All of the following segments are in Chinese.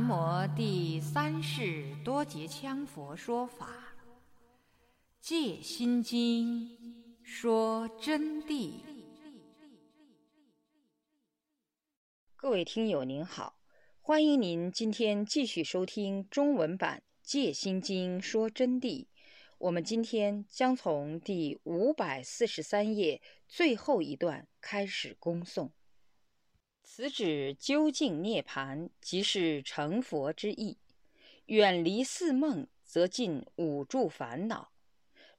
南无第三世多杰羌佛说法，《戒心经》说真谛。各位听友您好，欢迎您今天继续收听中文版《戒心经》说真谛。我们今天将从第五百四十三页最后一段开始恭诵。此指究竟涅盘，即是成佛之意。远离四梦，则尽五住烦恼。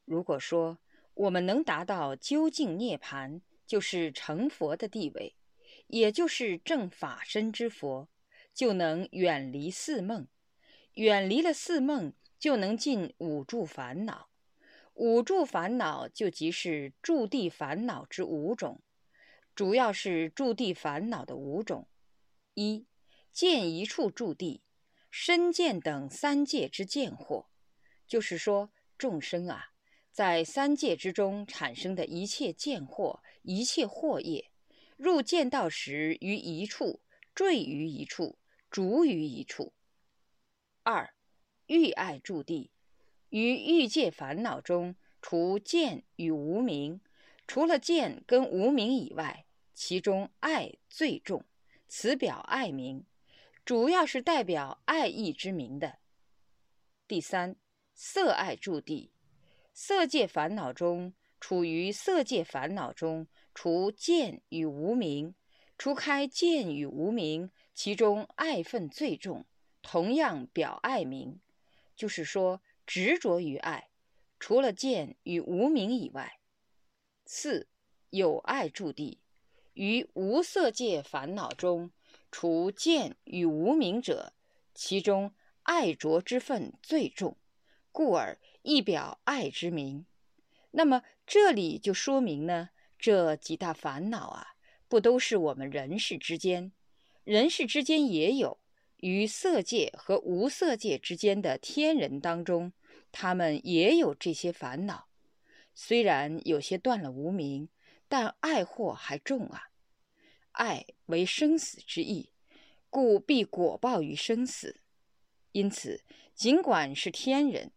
如果说我们能达到究竟涅盘，就是成佛的地位，也就是正法身之佛，就能远离四梦。远离了四梦，就能尽五住烦恼。五住烦恼，就即是住地烦恼之五种。主要是住地烦恼的五种：一见一处住地，身见等三界之见惑，就是说众生啊，在三界之中产生的一切见惑、一切惑业，入见道时于一处，坠于一处，逐于一处。二欲爱住地，于欲界烦恼中，除见与无明。除了见跟无名以外，其中爱最重，此表爱名，主要是代表爱意之名的。第三，色爱住地，色界烦恼中，处于色界烦恼中，除见与无名，除开见与无名，其中爱分最重，同样表爱名，就是说执着于爱，除了见与无名以外。四有爱住地，于无色界烦恼中，除见与无明者，其中爱着之分最重，故而一表爱之名。那么这里就说明呢，这几大烦恼啊，不都是我们人世之间，人世之间也有于色界和无色界之间的天人当中，他们也有这些烦恼。虽然有些断了无名，但爱祸还重啊！爱为生死之意，故必果报于生死。因此，尽管是天人，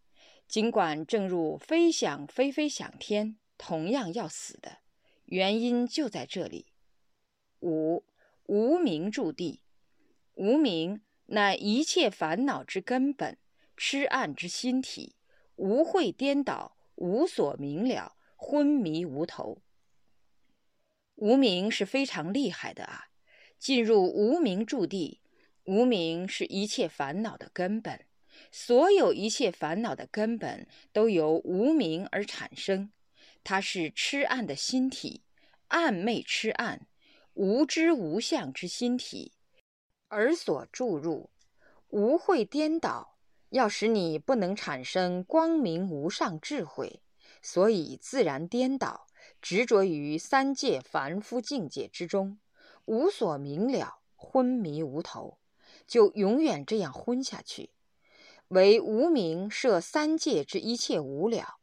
尽管正如飞想飞飞想天，同样要死的。原因就在这里。五无名住地，无名乃一切烦恼之根本，痴暗之心体，无慧颠倒。无所明了，昏迷无头。无名是非常厉害的啊！进入无名住地，无名是一切烦恼的根本，所有一切烦恼的根本都由无名而产生。它是痴暗的心体，暗昧痴暗，无知无相之心体，而所注入，无会颠倒。要使你不能产生光明无上智慧，所以自然颠倒，执着于三界凡夫境界之中，无所明了，昏迷无头，就永远这样昏下去。为无名摄三界之一切无了，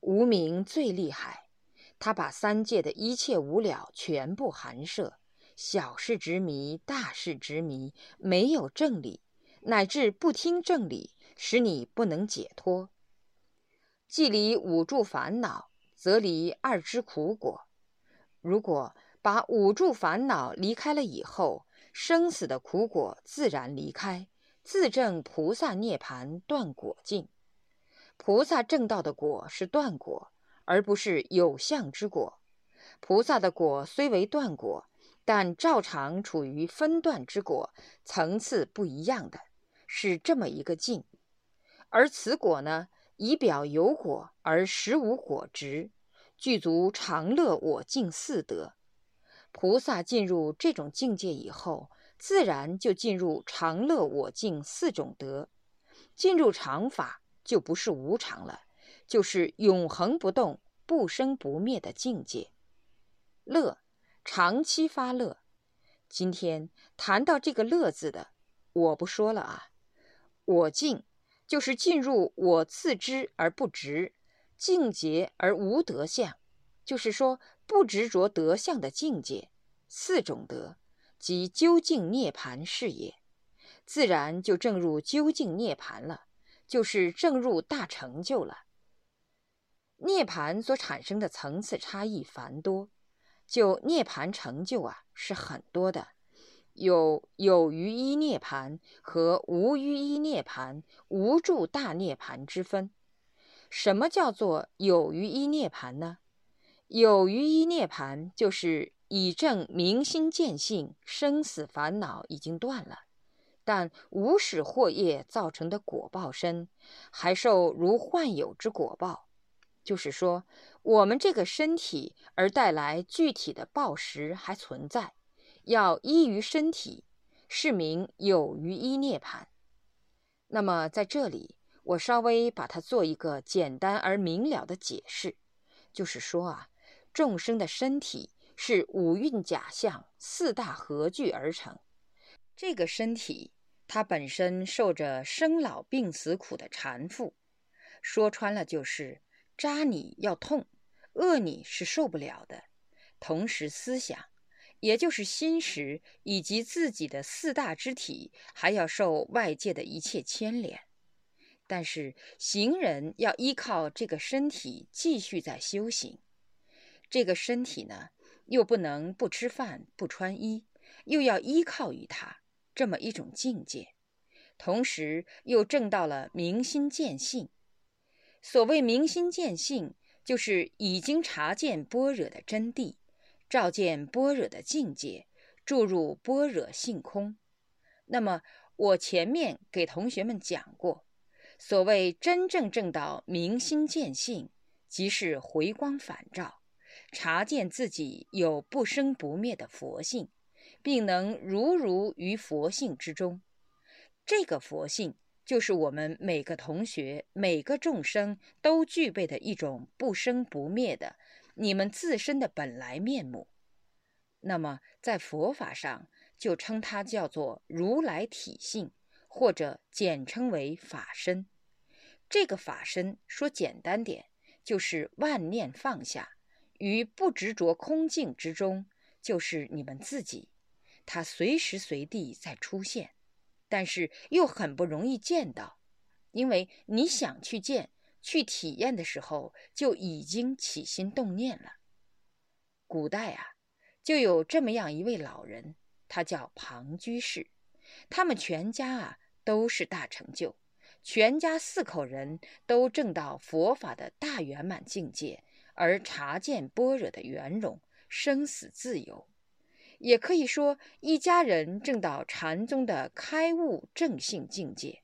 无名最厉害，他把三界的一切无了全部含摄，小事执迷，大事执迷，没有正理，乃至不听正理。使你不能解脱。既离五住烦恼，则离二之苦果。如果把五住烦恼离开了以后，生死的苦果自然离开，自证菩萨涅盘断果境。菩萨正道的果是断果，而不是有相之果。菩萨的果虽为断果，但照常处于分断之果，层次不一样的，是这么一个境。而此果呢，以表有果而实无果执，具足常乐我净四德。菩萨进入这种境界以后，自然就进入常乐我净四种德。进入常法，就不是无常了，就是永恒不动、不生不灭的境界。乐，长期发乐。今天谈到这个乐字的，我不说了啊，我净。就是进入我自知而不执，境界而无德相，就是说不执着德相的境界。四种德即究竟涅盘是也。自然就正入究竟涅盘了，就是正入大成就了。涅盘所产生的层次差异繁多，就涅盘成就啊是很多的，有有余一涅盘和无余一涅盘、无住大涅盘之分。什么叫做有余一涅盘呢？有余一涅盘就是以证明心见性，生死烦恼已经断了，但无始祸业造成的果报身，还受如幻有之果报。就是说，我们这个身体而带来具体的报时还存在，要依于身体，是名有余依涅盘。那么在这里，我稍微把它做一个简单而明了的解释，就是说啊，众生的身体是五蕴假象四大合聚而成，这个身体它本身受着生老病死苦的缠缚，说穿了就是。扎你要痛，饿你是受不了的。同时，思想，也就是心识以及自己的四大肢体，还要受外界的一切牵连。但是，行人要依靠这个身体继续在修行。这个身体呢，又不能不吃饭不穿衣，又要依靠于它这么一种境界。同时，又证到了明心见性。所谓明心见性，就是已经察见般若的真谛，照见般若的境界，注入般若性空。那么，我前面给同学们讲过，所谓真正证到明心见性，即是回光返照，察见自己有不生不灭的佛性，并能如如于佛性之中。这个佛性。就是我们每个同学、每个众生都具备的一种不生不灭的你们自身的本来面目。那么，在佛法上就称它叫做如来体性，或者简称为法身。这个法身说简单点，就是万念放下，于不执着空境之中，就是你们自己，它随时随地在出现。但是又很不容易见到，因为你想去见、去体验的时候，就已经起心动念了。古代啊，就有这么样一位老人，他叫庞居士，他们全家啊都是大成就，全家四口人都证到佛法的大圆满境界，而察见般若的圆融，生死自由。也可以说，一家人正到禅宗的开悟正性境界。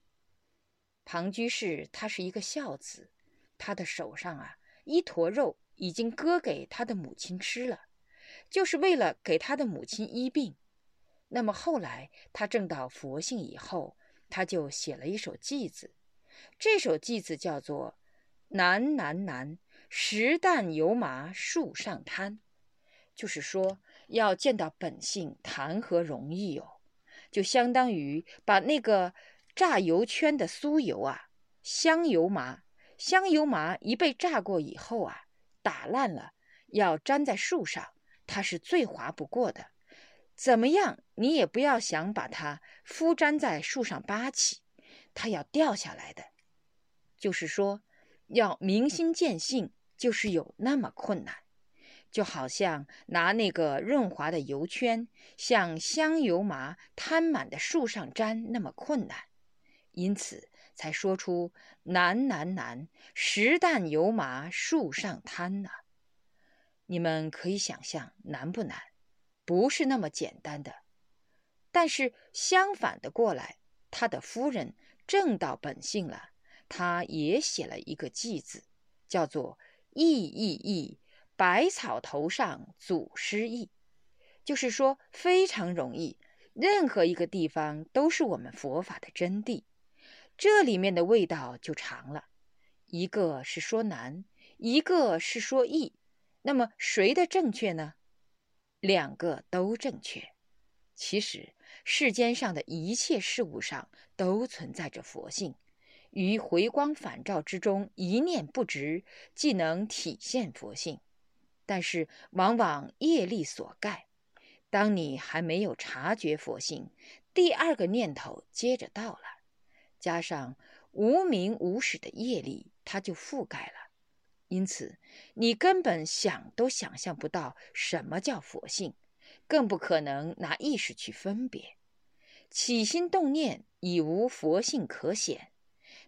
庞居士他是一个孝子，他的手上啊一坨肉已经割给他的母亲吃了，就是为了给他的母亲医病。那么后来他证到佛性以后，他就写了一首偈子，这首偈子叫做“难难难，石旦油麻树上滩”，就是说。要见到本性，谈何容易哟！就相当于把那个榨油圈的酥油啊，香油麻，香油麻一被炸过以后啊，打烂了，要粘在树上，它是最滑不过的。怎么样，你也不要想把它敷粘在树上扒起，它要掉下来的。就是说，要明心见性，就是有那么困难。就好像拿那个润滑的油圈，向香油麻摊满的树上粘那么困难，因此才说出难难难，实旦油麻树上摊呐。你们可以想象难不难？不是那么简单的。但是相反的过来，他的夫人正到本性了，他也写了一个偈子，叫做意意意。百草头上祖师意，就是说非常容易，任何一个地方都是我们佛法的真谛。这里面的味道就长了，一个是说难，一个是说易，那么谁的正确呢？两个都正确。其实世间上的一切事物上都存在着佛性，于回光返照之中，一念不执，既能体现佛性。但是往往业力所盖，当你还没有察觉佛性，第二个念头接着到了，加上无名无始的业力，它就覆盖了。因此，你根本想都想象不到什么叫佛性，更不可能拿意识去分别。起心动念已无佛性可显。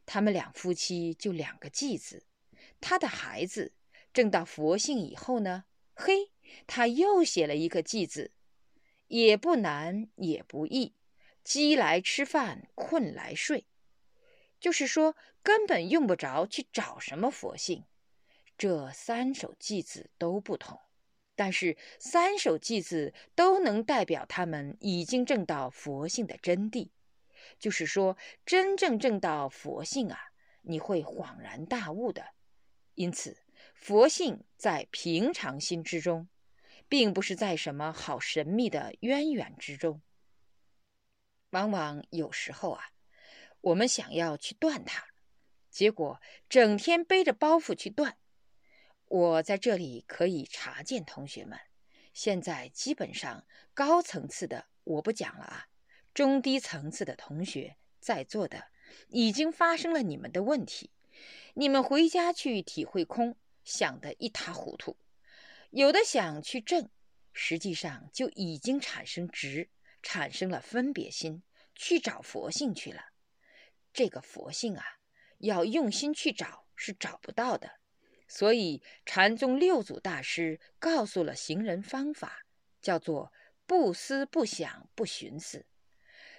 他们两夫妻就两个继子，他的孩子证到佛性以后呢，嘿，他又写了一个继子，也不难也不易，饥来吃饭，困来睡，就是说根本用不着去找什么佛性。这三首偈子都不同，但是三首偈子都能代表他们已经证到佛性的真谛。就是说，真正证到佛性啊，你会恍然大悟的。因此，佛性在平常心之中，并不是在什么好神秘的渊源之中。往往有时候啊，我们想要去断它，结果整天背着包袱去断。我在这里可以查见同学们，现在基本上高层次的我不讲了啊，中低层次的同学在座的已经发生了你们的问题，你们回家去体会空，想得一塌糊涂，有的想去正，实际上就已经产生执，产生了分别心，去找佛性去了。这个佛性啊，要用心去找是找不到的。所以，禅宗六祖大师告诉了行人方法，叫做不思不想不寻思，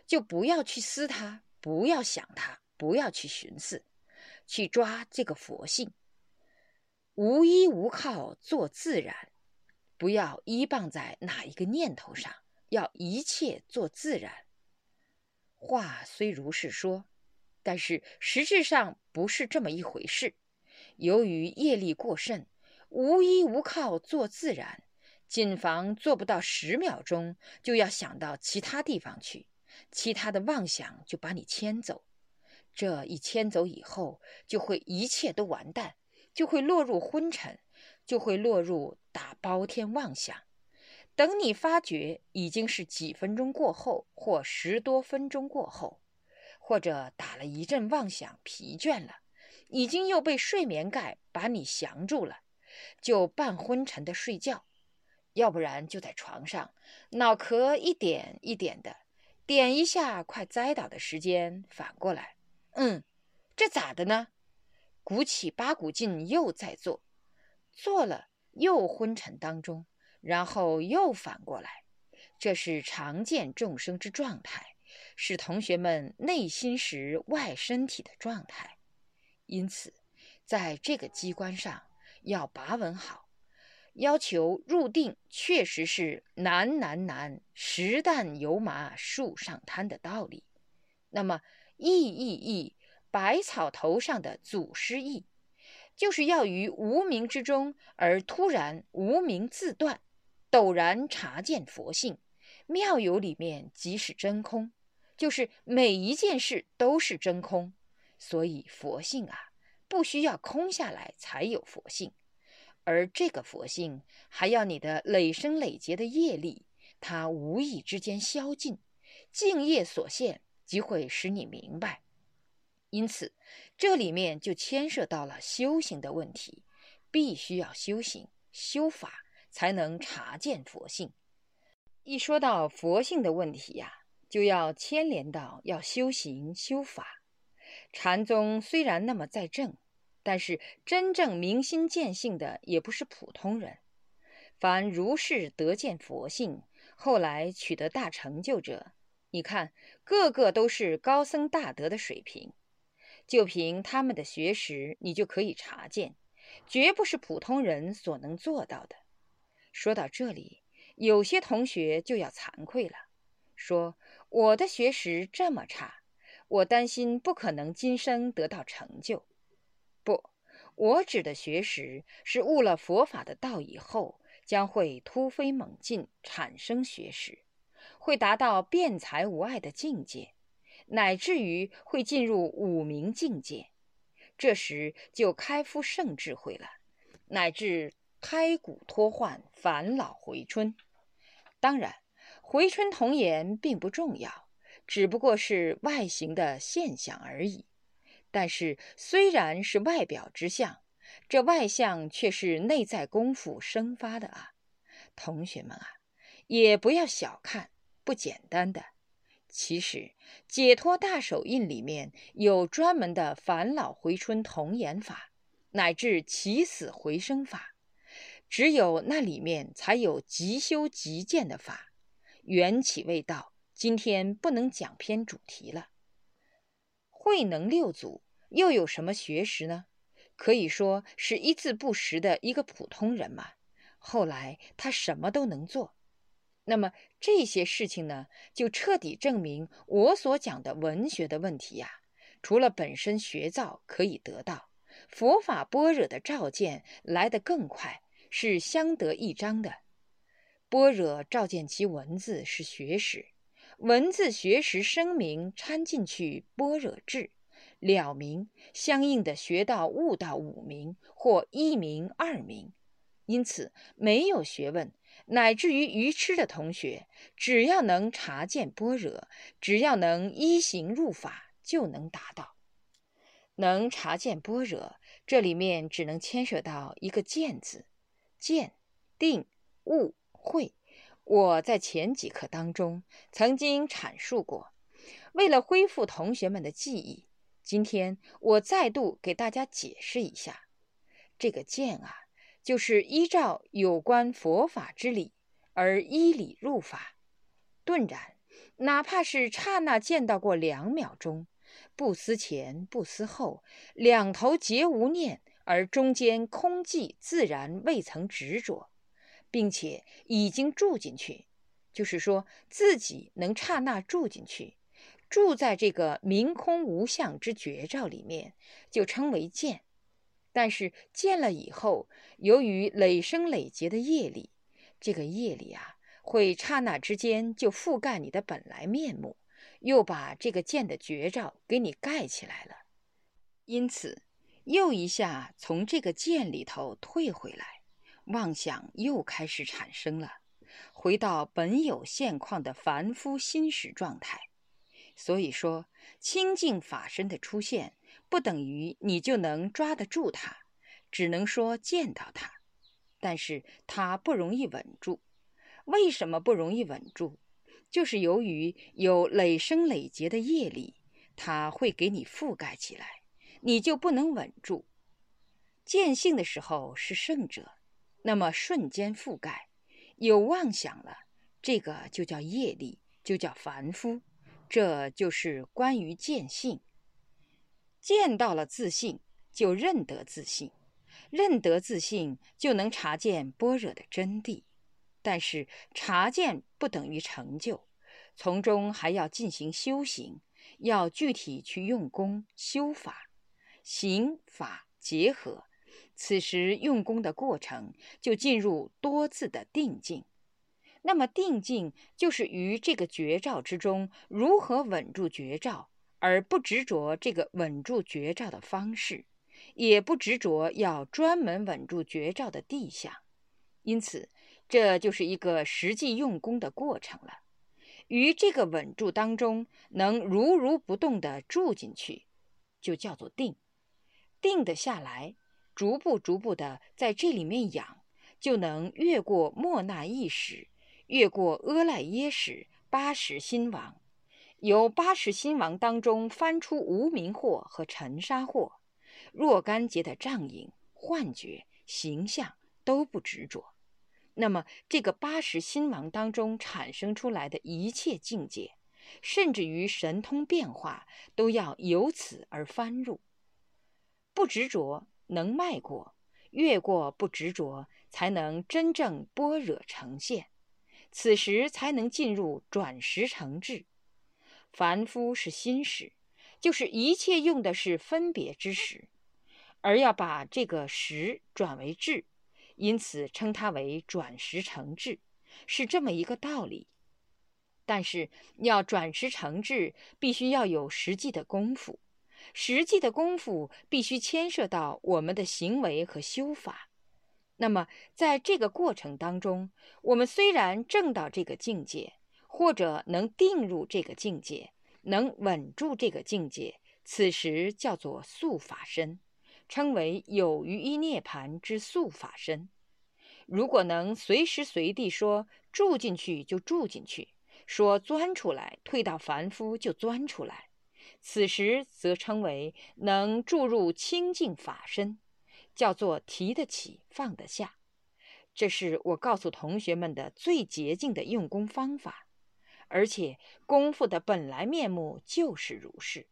就不要去思它，不要想它，不要去寻思，去抓这个佛性。无依无靠做自然，不要依傍在哪一个念头上，要一切做自然。话虽如是说，但是实质上不是这么一回事。由于业力过甚，无依无靠做自然，谨防做不到十秒钟就要想到其他地方去，其他的妄想就把你牵走。这一牵走以后，就会一切都完蛋，就会落入昏沉，就会落入打包天妄想。等你发觉已经是几分钟过后，或十多分钟过后，或者打了一阵妄想，疲倦了。已经又被睡眠盖把你降住了，就半昏沉的睡觉，要不然就在床上，脑壳一点一点的点一下，快栽倒的时间反过来，嗯，这咋的呢？鼓起八股劲又在做，做了又昏沉当中，然后又反过来，这是常见众生之状态，是同学们内心时外身体的状态。因此，在这个机关上要把稳好，要求入定确实是难难难，实旦油麻树上滩的道理。那么，意意意，百草头上的祖师意，就是要于无名之中而突然无名自断，陡然察见佛性。妙有里面即是真空，就是每一件事都是真空。所以佛性啊，不需要空下来才有佛性，而这个佛性还要你的累生累劫的业力，它无意之间消尽，净业所现，即会使你明白。因此，这里面就牵涉到了修行的问题，必须要修行修法，才能察见佛性。一说到佛性的问题呀，就要牵连到要修行修法。禅宗虽然那么在正，但是真正明心见性的也不是普通人。凡如是得见佛性，后来取得大成就者，你看个个都是高僧大德的水平。就凭他们的学识，你就可以察见，绝不是普通人所能做到的。说到这里，有些同学就要惭愧了，说我的学识这么差。我担心不可能今生得到成就，不，我指的学识是悟了佛法的道以后，将会突飞猛进，产生学识，会达到辩才无碍的境界，乃至于会进入五明境界，这时就开敷圣智慧了，乃至胎骨脱换，返老回春。当然，回春童颜并不重要。只不过是外形的现象而已。但是虽然是外表之相，这外相却是内在功夫生发的啊！同学们啊，也不要小看不简单的。其实解脱大手印里面有专门的返老回春童颜法，乃至起死回生法。只有那里面才有即修即见的法。缘起未到，今天不能讲偏主题了。慧能六祖又有什么学识呢？可以说是一字不识的一个普通人嘛。后来他什么都能做。那么这些事情呢，就彻底证明我所讲的文学的问题呀。除了本身学造可以得到，佛法般若的照见来得更快，是相得益彰的。般若照见其文字是学识，文字学识声明掺进去般若智了明，相应的学到悟到五明或一明二明。因此，没有学问。乃至于愚痴的同学，只要能察见般若，只要能依行入法，就能达到。能察见般若，这里面只能牵涉到一个“见”字，见、定、悟、会。我在前几课当中曾经阐述过，为了恢复同学们的记忆，今天我再度给大家解释一下，这个“见”啊。就是依照有关佛法之理而依理入法，顿然，哪怕是刹那见到过两秒钟，不思前不思后，两头皆无念，而中间空寂自然，未曾执着，并且已经住进去，就是说自己能刹那住进去，住在这个明空无相之绝照里面，就称为见。但是见了以后，由于累生累劫的业力，这个业力啊，会刹那之间就覆盖你的本来面目，又把这个见的绝照给你盖起来了。因此，又一下从这个见里头退回来，妄想又开始产生了，回到本有现况的凡夫心识状态。所以说，清净法身的出现。不等于你就能抓得住它，只能说见到它，但是它不容易稳住。为什么不容易稳住？就是由于有累生累劫的业力，它会给你覆盖起来，你就不能稳住。见性的时候是圣者，那么瞬间覆盖，有妄想了，这个就叫业力，就叫凡夫。这就是关于见性。见到了自信，就认得自信；认得自信，就能察见般若的真谛。但是察见不等于成就，从中还要进行修行，要具体去用功修法，行法结合。此时用功的过程就进入多次的定境。那么定境就是于这个绝照之中，如何稳住绝照？而不执着这个稳住绝照的方式，也不执着要专门稳住绝照的地象，因此这就是一个实际用功的过程了。于这个稳住当中，能如如不动地住进去，就叫做定。定得下来，逐步逐步地在这里面养，就能越过莫那意识，越过阿赖耶识、八识心王。由八识心王当中翻出无名惑和尘沙惑，若干劫的障影、幻觉、形象都不执着。那么，这个八识心王当中产生出来的一切境界，甚至于神通变化，都要由此而翻入。不执着，能迈过，越过不执着，才能真正般若呈现。此时才能进入转识成智。凡夫是心识，就是一切用的是分别之识，而要把这个识转为智，因此称它为转识成智，是这么一个道理。但是要转识成智，必须要有实际的功夫，实际的功夫必须牵涉到我们的行为和修法。那么在这个过程当中，我们虽然证到这个境界。或者能定入这个境界，能稳住这个境界，此时叫做素法身，称为有余一涅盘之素法身。如果能随时随地说住进去就住进去，说钻出来退到凡夫就钻出来，此时则称为能注入清净法身，叫做提得起放得下。这是我告诉同学们的最捷径的用功方法，而且功夫的本来面目就是如是。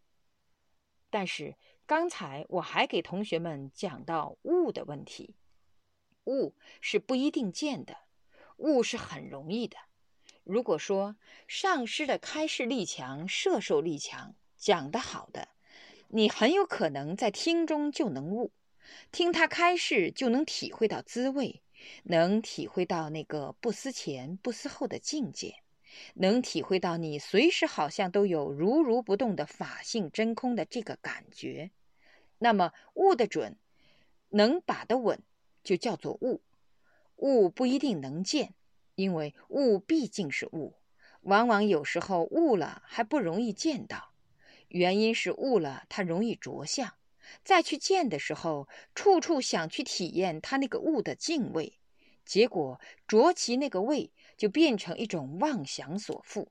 但是刚才我还给同学们讲到悟的问题。悟是不一定见的，悟是很容易的。如果说上师的开示力强、摄受力强，讲得好的，你很有可能在听中就能悟，听他开示就能体会到滋味，能体会到那个不思前不思后的境界，能体会到你随时好像都有如如不动的法性真空的这个感觉，那么悟得准，能把得稳。就叫做悟，悟不一定能见，因为悟毕竟是悟，往往有时候悟了还不容易见到，原因是悟了它容易着相，再去见的时候，处处想去体验它那个悟的敬畏，结果着其那个味，就变成一种妄想所缚，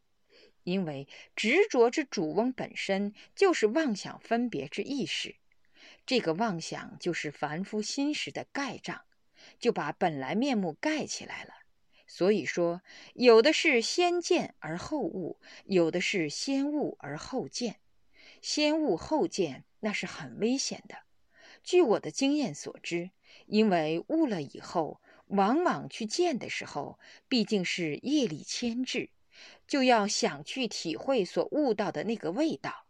因为执着之主翁本身就是妄想分别之意识。这个妄想就是凡夫心识的盖障，就把本来面目盖起来了。所以说，有的是先见而后悟，有的是先悟而后见。先悟后见那是很危险的。据我的经验所知，因为悟了以后，往往去见的时候，毕竟是业力牵制，就要想去体会所悟到的那个味道。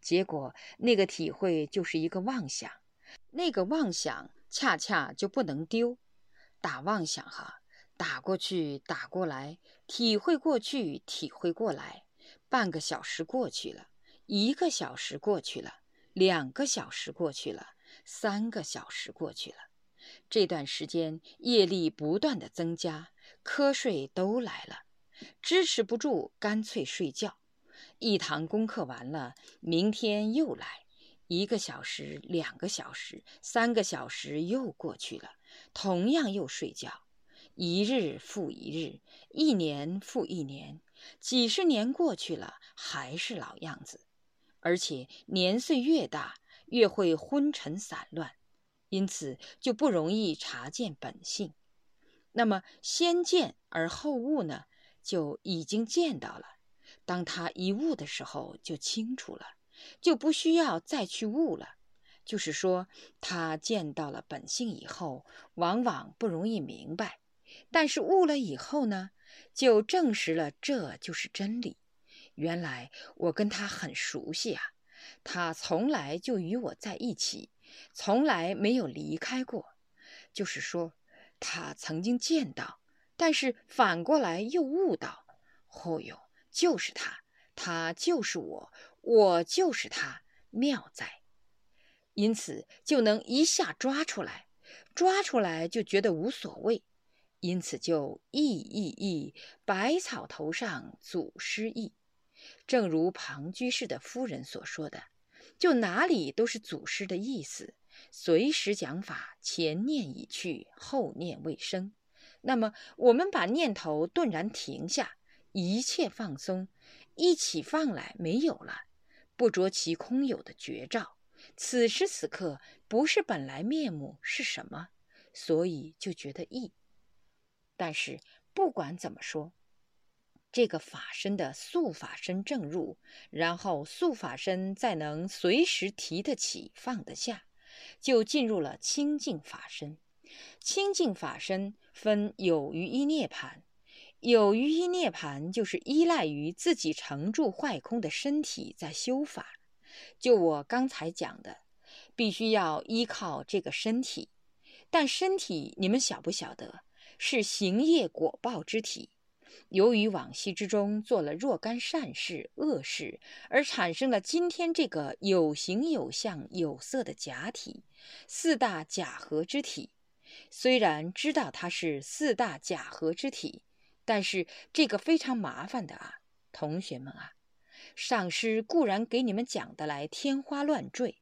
结果，那个体会就是一个妄想，那个妄想恰恰就不能丢。打妄想哈，打过去，打过来，体会过去，体会过来。半个小时过去了，一个小时过去了，两个小时过去了，三个小时过去了。这段时间业力不断的增加，瞌睡都来了，支持不住，干脆睡觉。一堂功课完了，明天又来，一个小时、两个小时、三个小时又过去了，同样又睡觉，一日复一日，一年复一年，几十年过去了，还是老样子，而且年岁越大，越会昏沉散乱，因此就不容易察见本性。那么先见而后悟呢，就已经见到了。当他一悟的时候，就清楚了，就不需要再去悟了。就是说，他见到了本性以后，往往不容易明白；但是悟了以后呢，就证实了这就是真理。原来我跟他很熟悉啊，他从来就与我在一起，从来没有离开过。就是说，他曾经见到，但是反过来又悟到。哦哟！就是他，他就是我，我就是他，妙哉，因此就能一下抓出来，抓出来就觉得无所谓，因此就意意意，百草头上祖师意，正如庞居士的夫人所说的，就哪里都是祖师的意思，随时讲法，前念已去，后念未生，那么我们把念头顿然停下。一切放松，一起放来没有了，不着其空有的绝照。此时此刻不是本来面目是什么？所以就觉得异。但是不管怎么说，这个法身的素法身正入，然后素法身再能随时提得起放得下，就进入了清净法身。清净法身分有余一涅盘。有余一涅盘，就是依赖于自己承住坏空的身体在修法。就我刚才讲的，必须要依靠这个身体。但身体，你们晓不晓得，是行业果报之体？由于往昔之中做了若干善事、恶事，而产生了今天这个有形有相有色的假体，四大假合之体。虽然知道它是四大假合之体。但是这个非常麻烦的啊，同学们啊，上师固然给你们讲得来天花乱坠，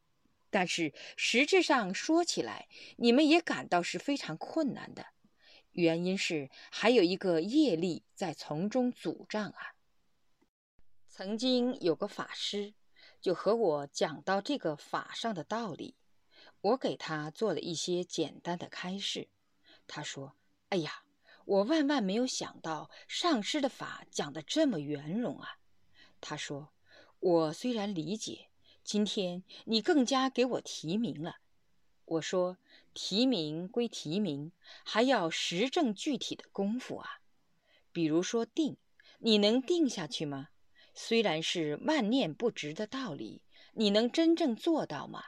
但是实质上说起来，你们也感到是非常困难的。原因是还有一个业力在从中阻障啊。曾经有个法师就和我讲到这个法上的道理，我给他做了一些简单的开示。他说：“哎呀，我万万没有想到上师的法讲得这么圆融啊。”他说：“我虽然理解，今天你更加给我提名了。”我说：“提名归提名，还要实证具体的功夫啊。比如说定，你能定下去吗？虽然是万念不值的道理，你能真正做到吗？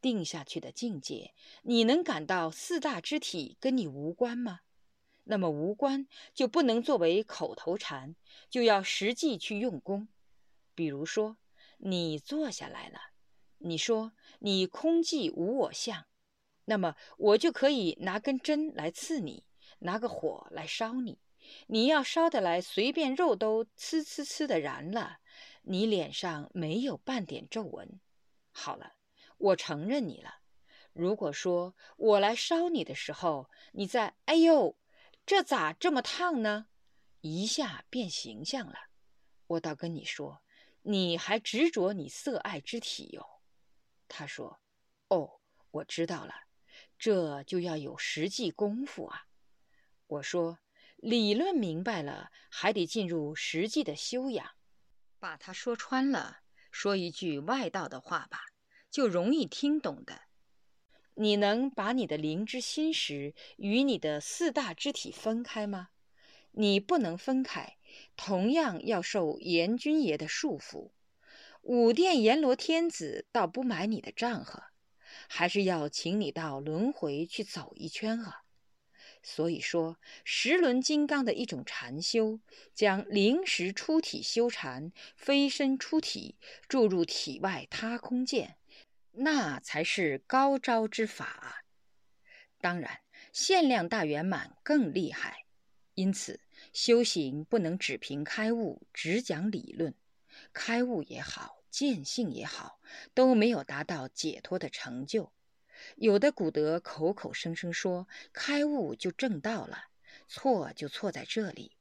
定下去的境界，你能感到四大之体跟你无关吗？那么无关就不能作为口头禅，就要实际去用功。比如说，你坐下来了，你说你空寂无我相，那么我就可以拿根针来刺你，拿个火来烧你。你要烧得来，随便肉都呲呲呲的燃了，你脸上没有半点皱纹。好了，我承认你了。如果说我来烧你的时候，你在“哎呦，这咋这么烫呢？”一下变形象了，我倒跟你说，你还执着你色爱之体哟。他说：“哦，我知道了，这就要有实际功夫啊。”我说。理论明白了，还得进入实际的修养。把它说穿了，说一句外道的话吧，就容易听懂的。你能把你的灵之心识与你的四大肢体分开吗？你不能分开，同样要受阎君爷的束缚。五殿阎罗天子倒不买你的账呵，还是要请你到轮回去走一圈啊。所以说，十轮金刚的一种禅修，将灵识出体修禅，飞身出体，注入体外他空见，那才是高招之法。当然，限量大圆满更厉害。因此，修行不能只凭开悟，只讲理论。开悟也好，见性也好，都没有达到解脱的成就。有的古德口口声声说开悟就正道了，错就错在这里。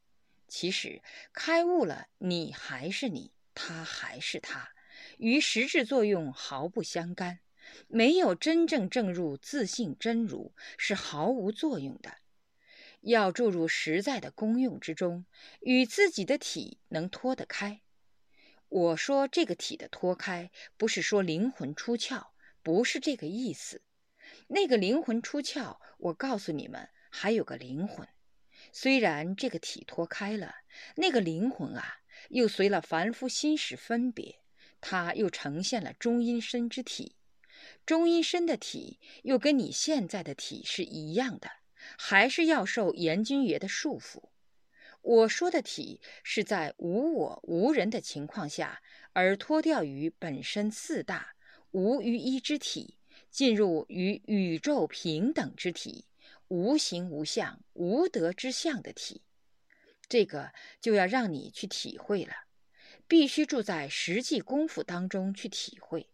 其实开悟了，你还是你，他还是他，与实质作用毫不相干。没有真正证入自信真如，是毫无作用的。要注入实在的功用之中，与自己的体能脱得开。我说这个体的脱开，不是说灵魂出窍，不是这个意思。那个灵魂出窍，我告诉你们，还有个灵魂。虽然这个体脱开了，那个灵魂啊，又随了凡夫心识分别，它又呈现了中阴身之体。中阴身的体又跟你现在的体是一样的，还是要受阎君爷的束缚。我说的体是在无我无人的情况下，而脱掉于本身四大无于一之体。进入与宇宙平等之体，无形无相、无德之相的体，这个就要让你去体会了，必须住在实际功夫当中去体会。